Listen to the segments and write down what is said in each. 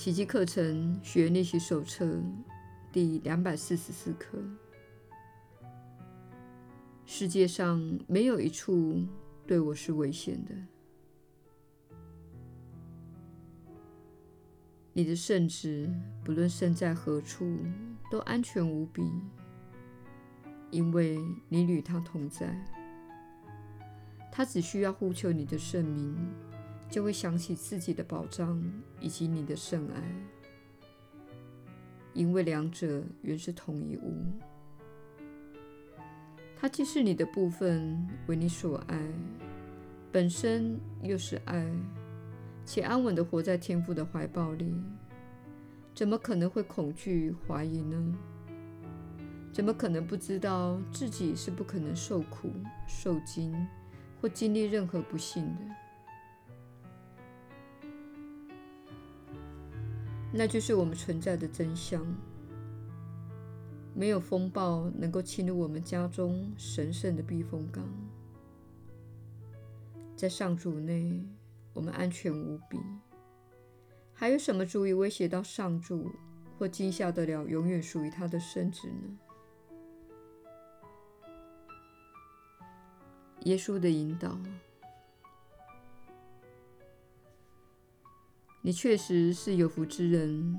奇迹课程学练习手册第两百四十四课。世界上没有一处对我是危险的。你的圣子，不论身在何处，都安全无比，因为你与他同在。他只需要呼求你的圣名。就会想起自己的宝藏以及你的圣爱，因为两者原是同一物。它既是你的部分，为你所爱，本身又是爱，且安稳地活在天父的怀抱里，怎么可能会恐惧怀疑呢？怎么可能不知道自己是不可能受苦、受惊或经历任何不幸的？那就是我们存在的真相。没有风暴能够侵入我们家中神圣的避风港。在上主内，我们安全无比。还有什么足以威胁到上主，或惊吓得了永远属于他的圣子呢？耶稣的引导。你确实是有福之人，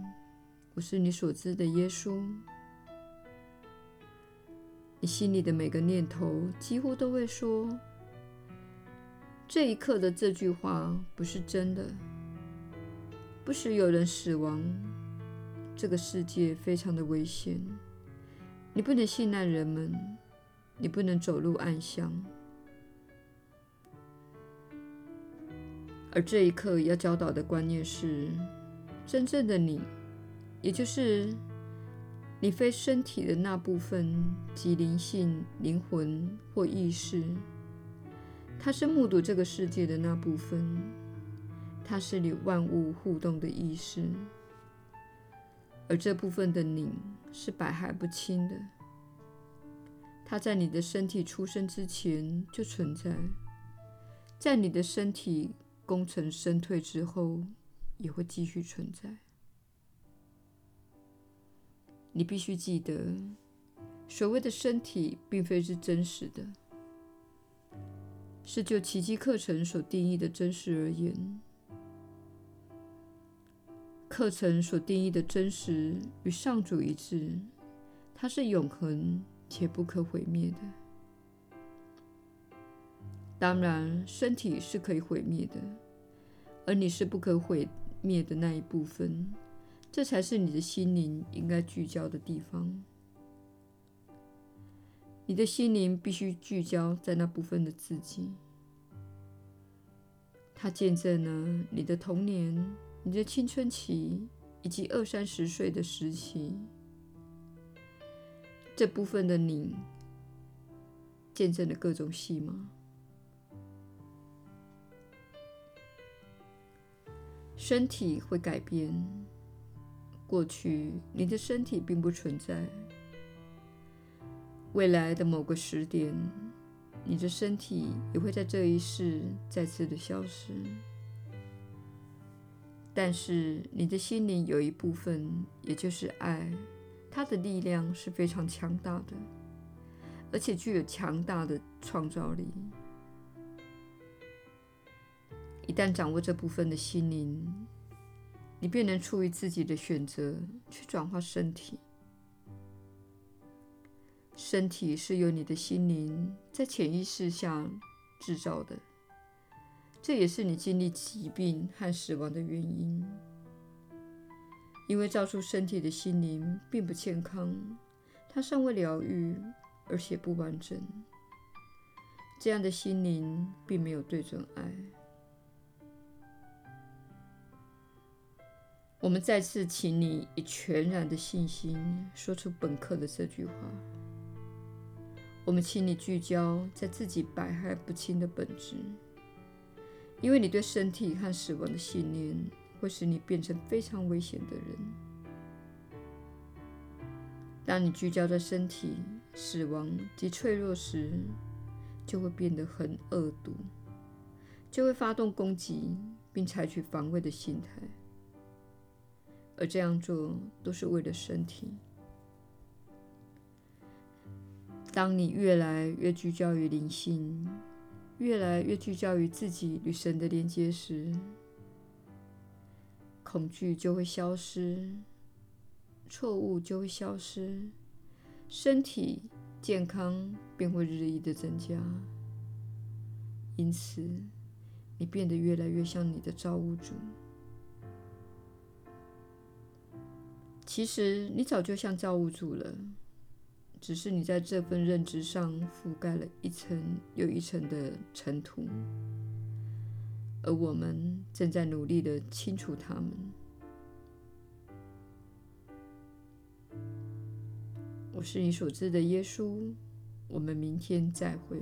我是你所知的耶稣。你心里的每个念头几乎都会说：“这一刻的这句话不是真的，不时有人死亡，这个世界非常的危险，你不能信赖人们，你不能走入暗巷。”而这一刻要教导的观念是：真正的你，也就是你非身体的那部分，即灵性、灵魂或意识，它是目睹这个世界的那部分，它是你万物互动的意识。而这部分的你是百害不侵的，它在你的身体出生之前就存在，在你的身体。功成身退之后，也会继续存在。你必须记得，所谓的身体并非是真实的，是就奇迹课程所定义的真实而言，课程所定义的真实与上主一致，它是永恒且不可毁灭的。当然，身体是可以毁灭的，而你是不可毁灭的那一部分，这才是你的心灵应该聚焦的地方。你的心灵必须聚焦在那部分的自己，它见证了你的童年、你的青春期以及二三十岁的时期。这部分的你见证了各种戏码。身体会改变。过去你的身体并不存在，未来的某个时点，你的身体也会在这一世再次的消失。但是你的心灵有一部分，也就是爱，它的力量是非常强大的，而且具有强大的创造力。一旦掌握这部分的心灵，你便能出于自己的选择去转化身体。身体是由你的心灵在潜意识下制造的，这也是你经历疾病和死亡的原因。因为造出身体的心灵并不健康，它尚未疗愈，而且不完整。这样的心灵并没有对准爱。我们再次请你以全然的信心说出本课的这句话。我们请你聚焦在自己百害不侵的本质，因为你对身体和死亡的信念会使你变成非常危险的人。当你聚焦在身体、死亡及脆弱时，就会变得很恶毒，就会发动攻击并采取防卫的心态。而这样做都是为了身体。当你越来越聚焦于灵性，越来越聚焦于自己与神的连接时，恐惧就会消失，错误就会消失，身体健康便会日益的增加。因此，你变得越来越像你的造物主。其实，你早就像造物主了，只是你在这份认知上覆盖了一层又一层的尘土，而我们正在努力的清除它们。我是你所知的耶稣，我们明天再会。